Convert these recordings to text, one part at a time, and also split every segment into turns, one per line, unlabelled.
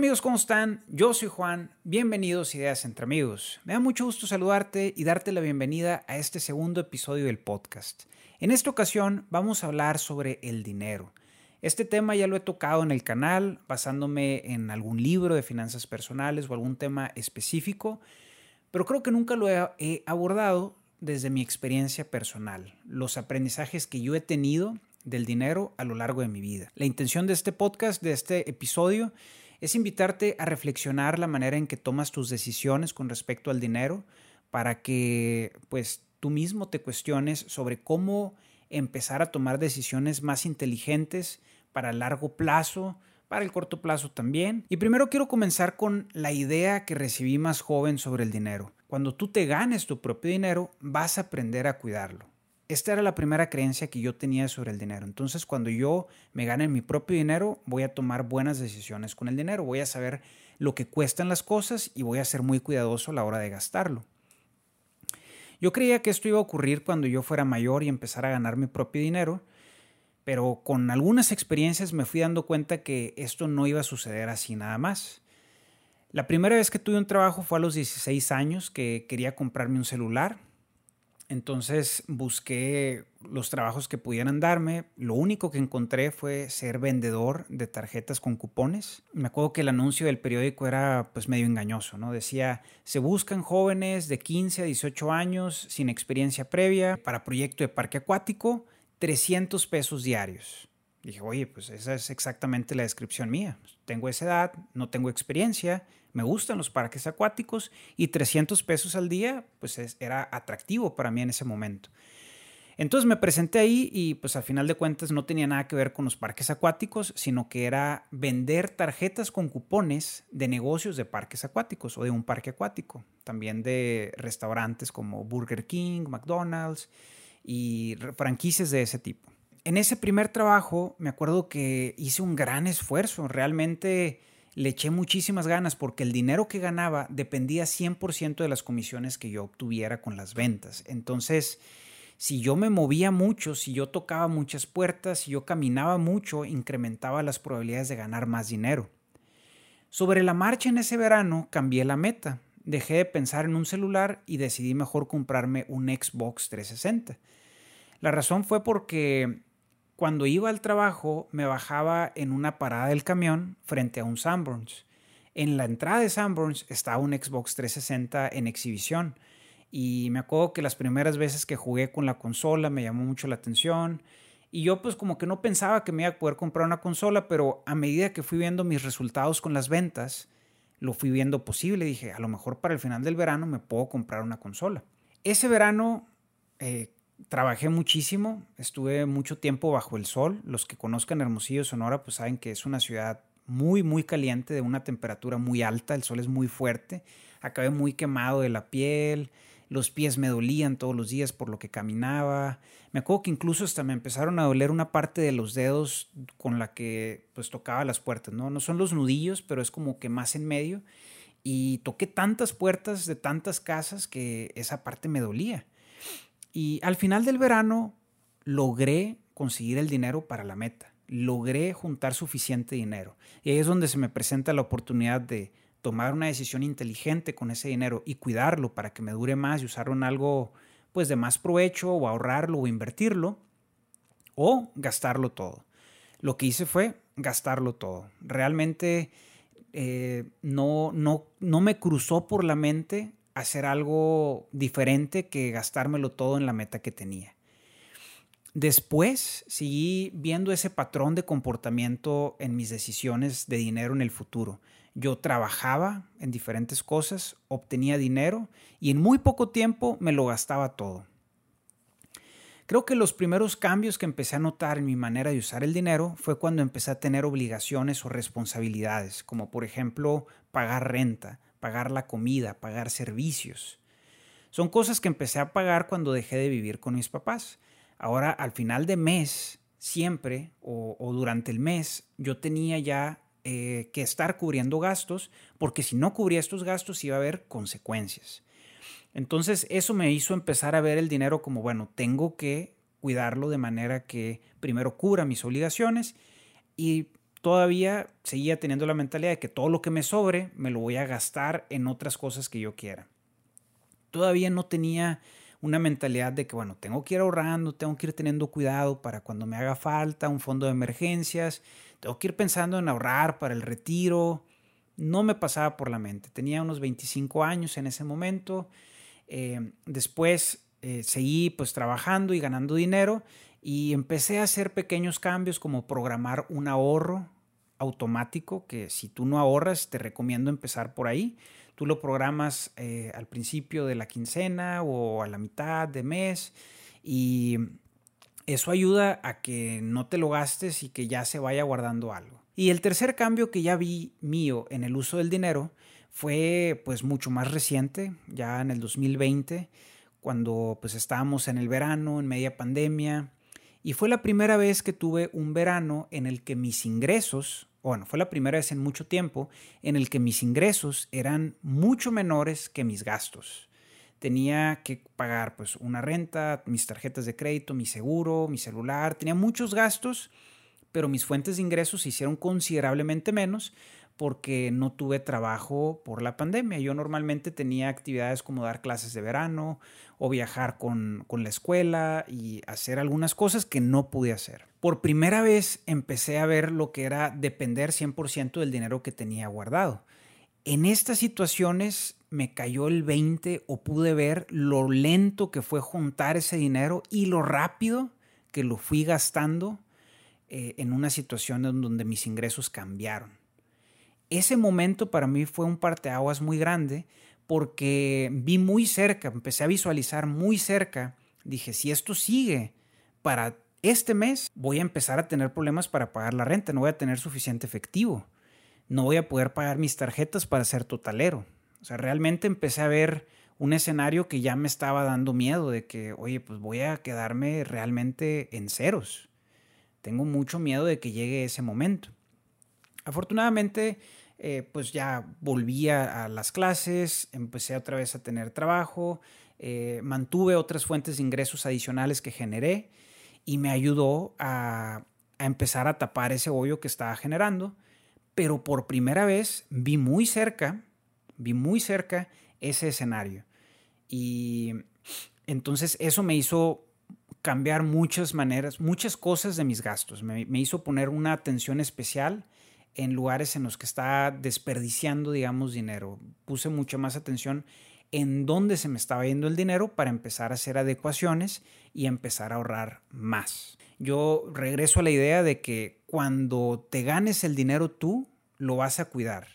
amigos, ¿cómo están? Yo soy Juan, bienvenidos a Ideas entre Amigos. Me da mucho gusto saludarte y darte la bienvenida a este segundo episodio del podcast. En esta ocasión vamos a hablar sobre el dinero. Este tema ya lo he tocado en el canal basándome en algún libro de finanzas personales o algún tema específico, pero creo que nunca lo he, abordado desde mi experiencia personal, los aprendizajes que yo he tenido del dinero a lo largo de mi vida. La intención de este podcast, de este episodio, es invitarte a reflexionar la manera en que tomas tus decisiones con respecto al dinero para que pues tú mismo te cuestiones sobre cómo empezar a tomar decisiones más inteligentes para largo plazo, para el corto plazo también. Y primero quiero comenzar con la idea que recibí más joven sobre el dinero. Cuando tú te ganes tu propio dinero, vas a aprender a cuidarlo. Esta era la primera creencia que yo tenía sobre el dinero. Entonces, cuando yo me gane mi propio dinero, voy a tomar buenas decisiones con el dinero. Voy a saber lo que cuestan las cosas y voy a ser muy cuidadoso a la hora de gastarlo. Yo creía que esto iba a ocurrir cuando yo fuera mayor y empezara a ganar mi propio dinero, pero con algunas experiencias me fui dando cuenta que esto no iba a suceder así nada más. La primera vez que tuve un trabajo fue a los 16 años que quería comprarme un celular entonces busqué los trabajos que pudieran darme. Lo único que encontré fue ser vendedor de tarjetas con cupones. Me acuerdo que el anuncio del periódico era pues medio engañoso, ¿no? Decía, se buscan jóvenes de 15 a 18 años sin experiencia previa para proyecto de parque acuático, 300 pesos diarios. Dije, oye, pues esa es exactamente la descripción mía. Tengo esa edad, no tengo experiencia, me gustan los parques acuáticos y 300 pesos al día, pues era atractivo para mí en ese momento. Entonces me presenté ahí y pues al final de cuentas no tenía nada que ver con los parques acuáticos, sino que era vender tarjetas con cupones de negocios de parques acuáticos o de un parque acuático, también de restaurantes como Burger King, McDonald's y franquicias de ese tipo. En ese primer trabajo me acuerdo que hice un gran esfuerzo, realmente le eché muchísimas ganas porque el dinero que ganaba dependía 100% de las comisiones que yo obtuviera con las ventas. Entonces, si yo me movía mucho, si yo tocaba muchas puertas, si yo caminaba mucho, incrementaba las probabilidades de ganar más dinero. Sobre la marcha en ese verano cambié la meta. Dejé de pensar en un celular y decidí mejor comprarme un Xbox 360. La razón fue porque cuando iba al trabajo me bajaba en una parada del camión frente a un Sanborns. En la entrada de Sanborns estaba un Xbox 360 en exhibición y me acuerdo que las primeras veces que jugué con la consola me llamó mucho la atención y yo pues como que no pensaba que me iba a poder comprar una consola, pero a medida que fui viendo mis resultados con las ventas, lo fui viendo posible. Dije, a lo mejor para el final del verano me puedo comprar una consola. Ese verano eh, trabajé muchísimo, estuve mucho tiempo bajo el sol. Los que conozcan Hermosillo, Sonora, pues saben que es una ciudad muy, muy caliente, de una temperatura muy alta, el sol es muy fuerte. Acabé muy quemado de la piel, los pies me dolían todos los días por lo que caminaba. Me acuerdo que incluso hasta me empezaron a doler una parte de los dedos con la que pues tocaba las puertas, ¿no? No son los nudillos, pero es como que más en medio. Y toqué tantas puertas de tantas casas que esa parte me dolía. Y al final del verano logré conseguir el dinero para la meta. Logré juntar suficiente dinero. Y ahí es donde se me presenta la oportunidad de tomar una decisión inteligente con ese dinero y cuidarlo para que me dure más y usarlo en algo pues de más provecho o ahorrarlo o invertirlo o gastarlo todo. Lo que hice fue gastarlo todo. Realmente eh, no, no, no me cruzó por la mente hacer algo diferente que gastármelo todo en la meta que tenía. Después seguí viendo ese patrón de comportamiento en mis decisiones de dinero en el futuro. Yo trabajaba en diferentes cosas, obtenía dinero y en muy poco tiempo me lo gastaba todo. Creo que los primeros cambios que empecé a notar en mi manera de usar el dinero fue cuando empecé a tener obligaciones o responsabilidades, como por ejemplo pagar renta, pagar la comida, pagar servicios. Son cosas que empecé a pagar cuando dejé de vivir con mis papás. Ahora, al final de mes, siempre o, durante el mes, yo tenía ya eh, que estar cubriendo gastos, porque si no cubría estos gastos iba a haber consecuencias. Entonces, eso me hizo empezar a ver el dinero como, bueno, tengo que cuidarlo de manera que primero cubra mis obligaciones y todavía seguía teniendo la mentalidad de que todo lo que me sobre me lo voy a gastar en otras cosas que yo quiera. Todavía no tenía una mentalidad de que, bueno, tengo que ir ahorrando, tengo que ir teniendo cuidado para cuando me haga falta un fondo de emergencias, tengo que ir pensando en ahorrar para el retiro. No me pasaba por la mente. Tenía unos 25 años en ese momento. Eh, después eh, seguí pues trabajando y ganando dinero y empecé a hacer pequeños cambios como programar un ahorro automático que si tú no ahorras te recomiendo empezar por ahí. Tú lo programas eh, al principio de la quincena o a la mitad de mes y eso ayuda a que no te lo gastes y que ya se vaya guardando algo. Y el tercer cambio que ya vi mío en el uso del dinero fue pues mucho más reciente, ya en el 2020, cuando pues estábamos en el verano, en media pandemia, y fue la primera vez que tuve un verano en el que mis ingresos bueno, fue la primera vez en mucho tiempo en el que mis ingresos eran mucho menores que mis gastos. Tenía que pagar pues una renta, mis tarjetas de crédito, mi seguro, mi celular, tenía muchos gastos, pero mis fuentes de ingresos se hicieron considerablemente menos porque no tuve trabajo por la pandemia. Yo normalmente tenía actividades como dar clases de verano o viajar con, la escuela y hacer algunas cosas que no pude hacer. Por primera vez empecé a ver lo que era depender 100% del dinero que tenía guardado. En estas situaciones me cayó el 20 o pude ver lo lento que fue juntar ese dinero y lo rápido que lo fui gastando eh, en una situación en donde mis ingresos cambiaron ese momento para mí fue un parteaguas muy grande porque vi muy cerca, empecé a visualizar muy cerca, dije, si esto sigue para este mes, voy a empezar a tener problemas para pagar la renta, no voy a tener suficiente efectivo, no voy a poder pagar mis tarjetas para ser totalero. O sea, realmente empecé a ver un escenario que ya me estaba dando miedo de que, oye, pues voy a quedarme realmente en ceros. Tengo mucho miedo de que llegue ese momento. Afortunadamente, eh, pues ya volví a, las clases, empecé otra vez a tener trabajo, eh, mantuve otras fuentes de ingresos adicionales que generé y me ayudó a, empezar a tapar ese hoyo que estaba generando. Pero por primera vez vi muy cerca, vi muy cerca ese escenario. Y entonces eso me hizo cambiar muchas maneras, muchas cosas de mis gastos. Me hizo poner una atención especial en lugares en los que está desperdiciando, digamos, dinero. Puse mucha más atención en dónde se me estaba yendo el dinero para empezar a hacer adecuaciones y empezar a ahorrar más. Yo regreso a la idea de que cuando te ganes el dinero tú, lo vas a cuidar.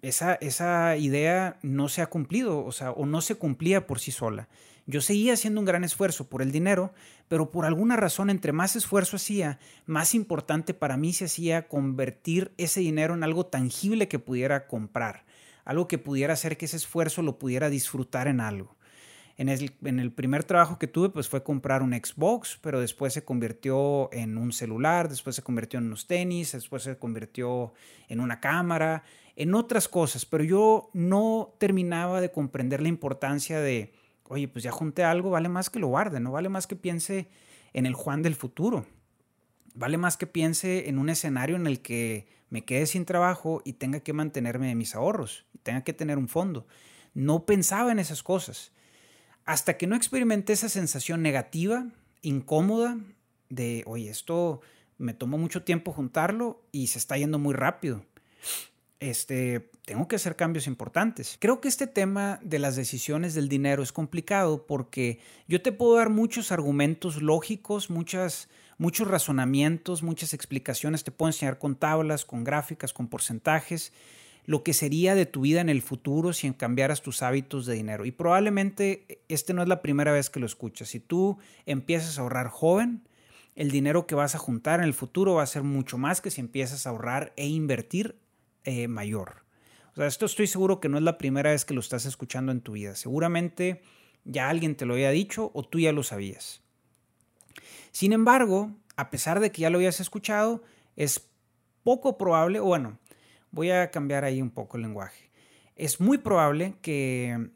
Esa, esa idea no se ha cumplido, o sea, o no se cumplía por sí sola. Yo seguía haciendo un gran esfuerzo por el dinero, pero por alguna razón entre más esfuerzo hacía, más importante para mí se hacía convertir ese dinero en algo tangible que pudiera comprar, algo que pudiera hacer que ese esfuerzo lo pudiera disfrutar en algo. En el, en el, primer trabajo que tuve, pues fue comprar un Xbox, pero después se convirtió en un celular, después se convirtió en unos tenis, después se convirtió en una cámara, en otras cosas, pero yo no terminaba de comprender la importancia de oye, pues ya junté algo, vale más que lo guarde, no vale más que piense en el Juan del futuro. Vale más que piense en un escenario en el que me quede sin trabajo y tenga que mantenerme de mis ahorros y tenga que tener un fondo. No pensaba en esas cosas. Hasta que no experimenté esa sensación negativa, incómoda, de, oye, esto me tomó mucho tiempo juntarlo y se está yendo muy rápido este, tengo que hacer cambios importantes. Creo que este tema de las decisiones del dinero es complicado porque yo te puedo dar muchos argumentos lógicos, muchas, muchos razonamientos, muchas explicaciones, te puedo enseñar con tablas, con gráficas, con porcentajes, lo que sería de tu vida en el futuro si cambiaras tus hábitos de dinero. Y probablemente este no es la primera vez que lo escuchas. Si tú empiezas a ahorrar joven, el dinero que vas a juntar en el futuro va a ser mucho más que si empiezas a ahorrar e invertir eh, mayor. O sea, esto estoy seguro que no es la primera vez que lo estás escuchando en tu vida. Seguramente ya alguien te lo había dicho o tú ya lo sabías. Sin embargo, a pesar de que ya lo habías escuchado, es poco probable, bueno, voy a cambiar ahí un poco el lenguaje. Es muy probable que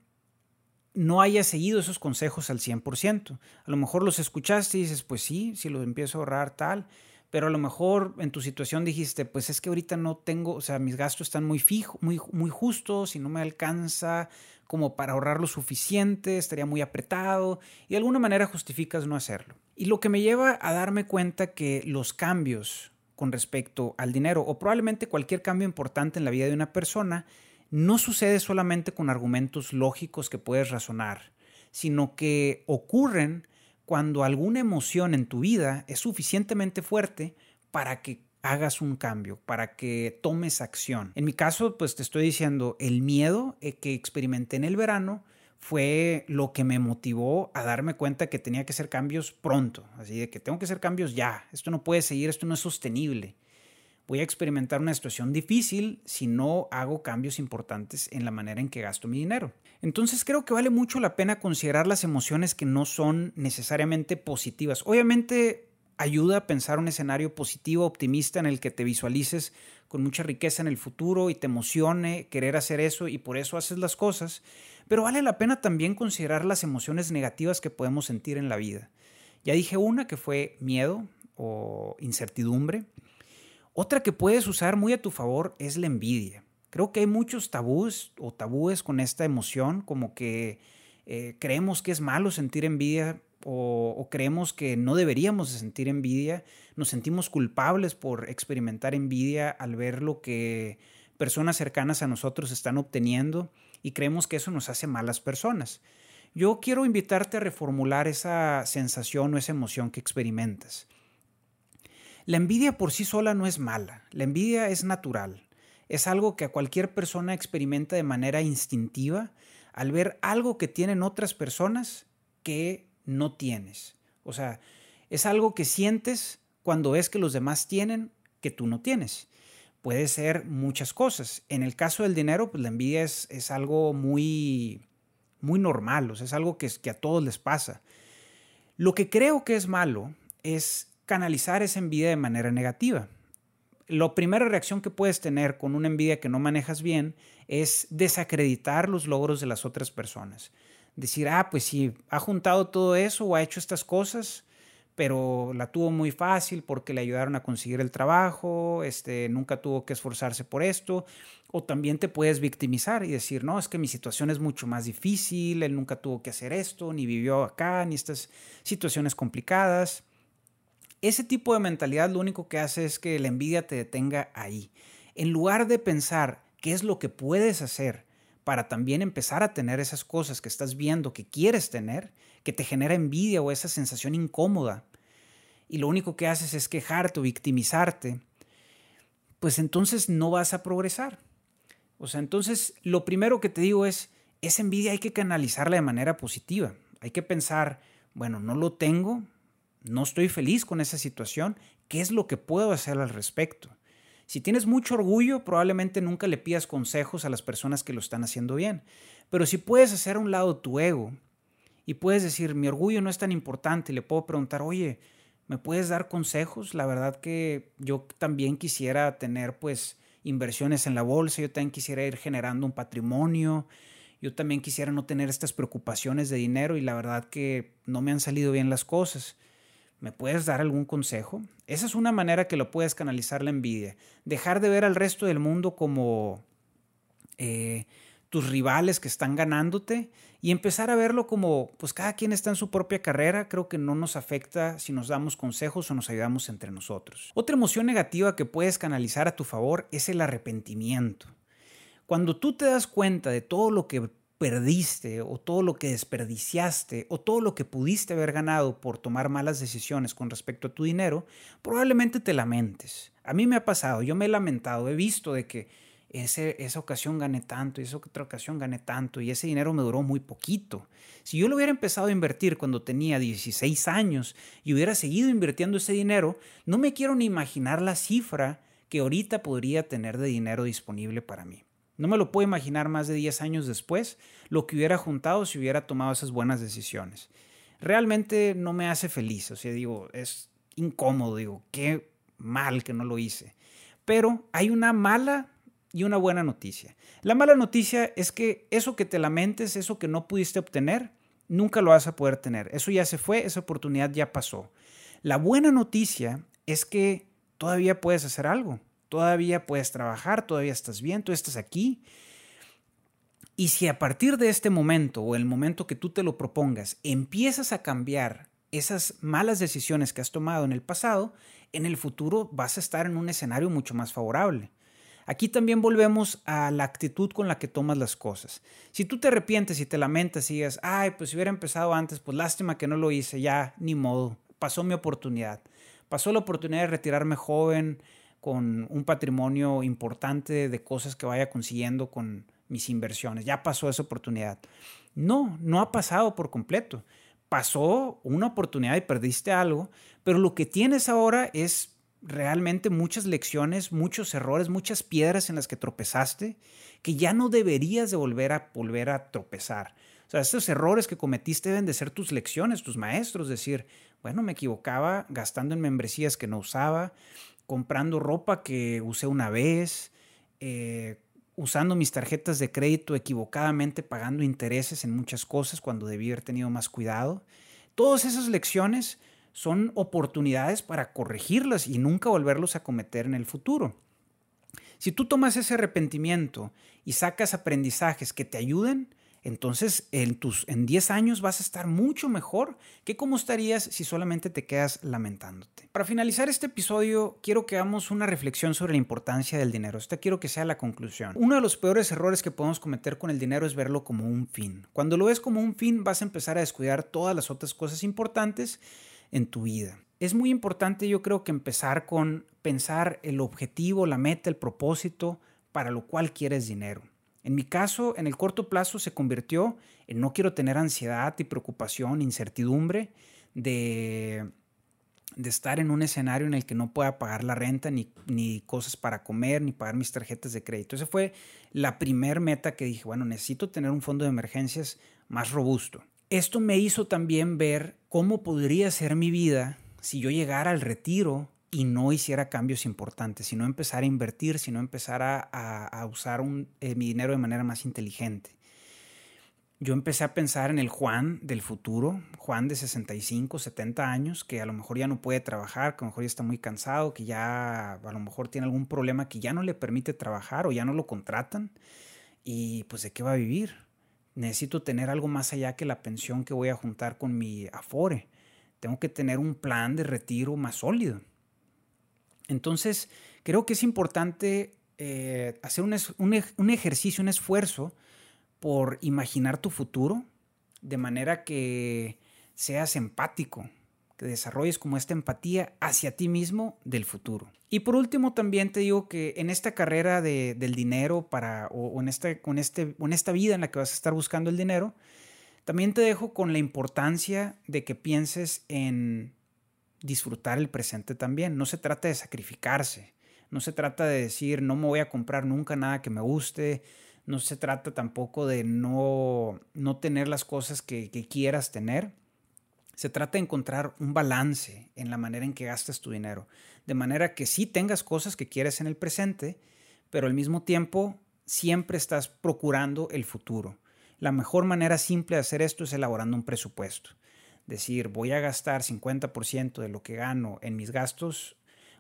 no hayas seguido esos consejos al 100%. A lo mejor los escuchaste y dices, pues sí, si lo empiezo a ahorrar tal, pero a lo mejor en tu situación dijiste, pues es que ahorita no tengo, o sea, mis gastos están muy fijos, muy, muy justos y no me alcanza como para ahorrar lo suficiente, estaría muy apretado y de alguna manera justificas no hacerlo. Y lo que me lleva a darme cuenta que los cambios con respecto al dinero o probablemente cualquier cambio importante en la vida de una persona no sucede solamente con argumentos lógicos que puedes razonar, sino que ocurren cuando alguna emoción en tu vida es suficientemente fuerte para que hagas un cambio, para que tomes acción. En mi caso, pues te estoy diciendo, el miedo eh, que experimenté en el verano fue lo que me motivó a darme cuenta que tenía que hacer cambios pronto, así de que tengo que hacer cambios ya, esto no puede seguir, esto no es sostenible. Voy a experimentar una situación difícil si no hago cambios importantes en la manera en que gasto mi dinero. Entonces creo que vale mucho la pena considerar las emociones que no son necesariamente positivas. Obviamente ayuda a pensar un escenario positivo, optimista en el que te visualices con mucha riqueza en el futuro y te emocione querer hacer eso y por eso haces las cosas, pero vale la pena también considerar las emociones negativas que podemos sentir en la vida. Ya dije una que fue miedo o incertidumbre. Otra que puedes usar muy a tu favor es la envidia. Creo que hay muchos tabús o tabúes con esta emoción, como que eh, creemos que es malo sentir envidia o, creemos que no deberíamos de sentir envidia, nos sentimos culpables por experimentar envidia al ver lo que personas cercanas a nosotros están obteniendo y creemos que eso nos hace malas personas. Yo quiero invitarte a reformular esa sensación o esa emoción que experimentas. La envidia por sí sola no es mala, la envidia es natural es algo que a cualquier persona experimenta de manera instintiva al ver algo que tienen otras personas que no tienes. O sea, es algo que sientes cuando ves que los demás tienen que tú no tienes. Puede ser muchas cosas. En el caso del dinero, pues la envidia es, algo muy, muy normal, o sea, es algo que, que a todos les pasa. Lo que creo que es malo es canalizar esa envidia de manera negativa la primera reacción que puedes tener con una envidia que no manejas bien es desacreditar los logros de las otras personas. Decir, ah, pues sí, ha juntado todo eso o ha hecho estas cosas, pero la tuvo muy fácil porque le ayudaron a conseguir el trabajo, este, nunca tuvo que esforzarse por esto. O también te puedes victimizar y decir, no, es que mi situación es mucho más difícil, él nunca tuvo que hacer esto, ni vivió acá, ni estas situaciones complicadas. Ese tipo de mentalidad lo único que hace es que la envidia te detenga ahí. En lugar de pensar qué es lo que puedes hacer para también empezar a tener esas cosas que estás viendo que quieres tener, que te genera envidia o esa sensación incómoda, y lo único que haces es quejarte o victimizarte, pues entonces no vas a progresar. O sea, entonces lo primero que te digo es, esa envidia hay que canalizarla de manera positiva. Hay que pensar, bueno, no lo tengo, no estoy feliz con esa situación, ¿qué es lo que puedo hacer al respecto? Si tienes mucho orgullo, probablemente nunca le pidas consejos a las personas que lo están haciendo bien. Pero si puedes hacer a un lado tu ego y puedes decir, mi orgullo no es tan importante, le puedo preguntar, oye, ¿me puedes dar consejos? La verdad que yo también quisiera tener pues inversiones en la bolsa, yo también quisiera ir generando un patrimonio, yo también quisiera no tener estas preocupaciones de dinero y la verdad que no me han salido bien las cosas. ¿Me puedes dar algún consejo? Esa es una manera que lo puedes canalizar la envidia. Dejar de ver al resto del mundo como eh, tus rivales que están ganándote y empezar a verlo como, pues cada quien está en su propia carrera. Creo que no nos afecta si nos damos consejos o nos ayudamos entre nosotros. Otra emoción negativa que puedes canalizar a tu favor es el arrepentimiento. Cuando tú te das cuenta de todo lo que perdiste o todo lo que desperdiciaste o todo lo que pudiste haber ganado por tomar malas decisiones con respecto a tu dinero, probablemente te lamentes. A mí me ha pasado, yo me he lamentado, he visto de que ese, esa ocasión gané tanto y esa otra ocasión gané tanto y ese dinero me duró muy poquito. Si yo lo hubiera empezado a invertir cuando tenía 16 años y hubiera seguido invirtiendo ese dinero, no me quiero ni imaginar la cifra que ahorita podría tener de dinero disponible para mí. No me lo puedo imaginar más de 10 años después lo que hubiera juntado si hubiera tomado esas buenas decisiones. Realmente no me hace feliz, o sea, digo, es incómodo, digo, qué mal que no lo hice. Pero hay una mala y una buena noticia. La mala noticia es que eso que te lamentes, eso que no pudiste obtener, nunca lo vas a poder tener. Eso ya se fue, esa oportunidad ya pasó. La buena noticia es que todavía puedes hacer algo, todavía puedes trabajar, todavía estás bien, tú estás aquí. Y si a partir de este momento o el momento que tú te lo propongas empiezas a cambiar esas malas decisiones que has tomado en el pasado, en el futuro vas a estar en un escenario mucho más favorable. Aquí también volvemos a la actitud con la que tomas las cosas. Si tú te arrepientes y te lamentas y digas, ay, pues si hubiera empezado antes, pues lástima que no lo hice, ya, ni modo, pasó mi oportunidad. Pasó la oportunidad de retirarme joven, con un patrimonio importante de cosas que vaya consiguiendo con mis inversiones. Ya pasó esa oportunidad. No, no ha pasado por completo. Pasó una oportunidad y perdiste algo, pero lo que tienes ahora es realmente muchas lecciones, muchos errores, muchas piedras en las que tropezaste que ya no deberías de volver a volver a tropezar. O sea, estos errores que cometiste deben de ser tus lecciones, tus maestros, decir, bueno, me equivocaba gastando en membresías que no usaba, comprando ropa que usé una vez, eh, usando mis tarjetas de crédito equivocadamente, pagando intereses en muchas cosas cuando debí haber tenido más cuidado. Todas esas lecciones son oportunidades para corregirlas y nunca volverlos a cometer en el futuro. Si tú tomas ese arrepentimiento y sacas aprendizajes que te ayuden, entonces en, tus, en 10 años vas a estar mucho mejor que como estarías si solamente te quedas lamentándote. Para finalizar este episodio, quiero que hagamos una reflexión sobre la importancia del dinero. Esta quiero que sea la conclusión. Uno de los peores errores que podemos cometer con el dinero es verlo como un fin. Cuando lo ves como un fin, vas a empezar a descuidar todas las otras cosas importantes en tu vida. Es muy importante yo creo que empezar con pensar el objetivo, la meta, el propósito para lo cual quieres dinero. En mi caso, en el corto plazo se convirtió en no quiero tener ansiedad y preocupación, incertidumbre de, de estar en un escenario en el que no pueda pagar la renta, ni, ni cosas para comer, ni pagar mis tarjetas de crédito. Esa fue la primer meta que dije, bueno, necesito tener un fondo de emergencias más robusto. Esto me hizo también ver cómo podría ser mi vida si yo llegara al retiro y no hiciera cambios importantes, si no empezara a invertir, si no empezara a, usar eh, mi dinero de manera más inteligente. Yo empecé a pensar en el Juan del futuro, Juan de 65, 70 años, que a lo mejor ya no puede trabajar, que a lo mejor ya está muy cansado, que ya a lo mejor tiene algún problema que ya no le permite trabajar o ya no lo contratan. Y pues de qué va a vivir necesito tener algo más allá que la pensión que voy a juntar con mi Afore. Tengo que tener un plan de retiro más sólido. Entonces, creo que es importante eh, hacer un, un ejercicio, un esfuerzo por imaginar tu futuro de manera que seas empático, que desarrolles como esta empatía hacia ti mismo del futuro. Y por último, también te digo que en esta carrera de, del dinero para, o, en, esta, con este, en esta vida en la que vas a estar buscando el dinero, también te dejo con la importancia de que pienses en disfrutar el presente también. No se trata de sacrificarse, no se trata de decir no me voy a comprar nunca nada que me guste, no se trata tampoco de no, no tener las cosas que, quieras tener se trata de encontrar un balance en la manera en que gastas tu dinero, de manera que sí tengas cosas que quieres en el presente, pero al mismo tiempo siempre estás procurando el futuro. La mejor manera simple de hacer esto es elaborando un presupuesto. Decir, voy a gastar 50% de lo que gano en mis gastos,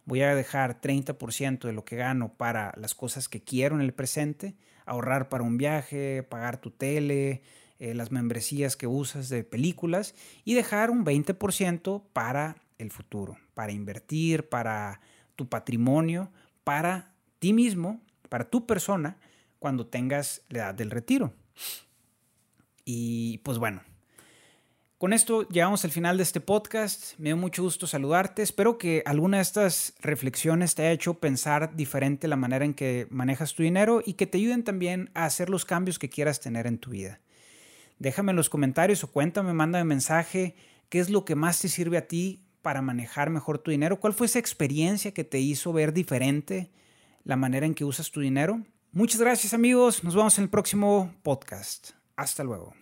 voy a dejar 30% de lo que gano para las cosas que quiero en el presente, ahorrar para un viaje, pagar tu tele, eh, las membresías que usas de películas y dejar un 20% para el futuro, para invertir, para tu patrimonio, para ti mismo, para tu persona, cuando tengas la edad del retiro. Y pues bueno, con esto llegamos al final de este podcast. Me dio mucho gusto saludarte. Espero que alguna de estas reflexiones te haya hecho pensar diferente la manera en que manejas tu dinero y que te ayuden también a hacer los cambios que quieras tener en tu vida. Déjame en los comentarios o cuéntame, mándame mensaje, qué es lo que más te sirve a ti para manejar mejor tu dinero, cuál fue esa experiencia que te hizo ver diferente la manera en que usas tu dinero. Muchas gracias amigos, nos vemos en el próximo podcast. Hasta luego.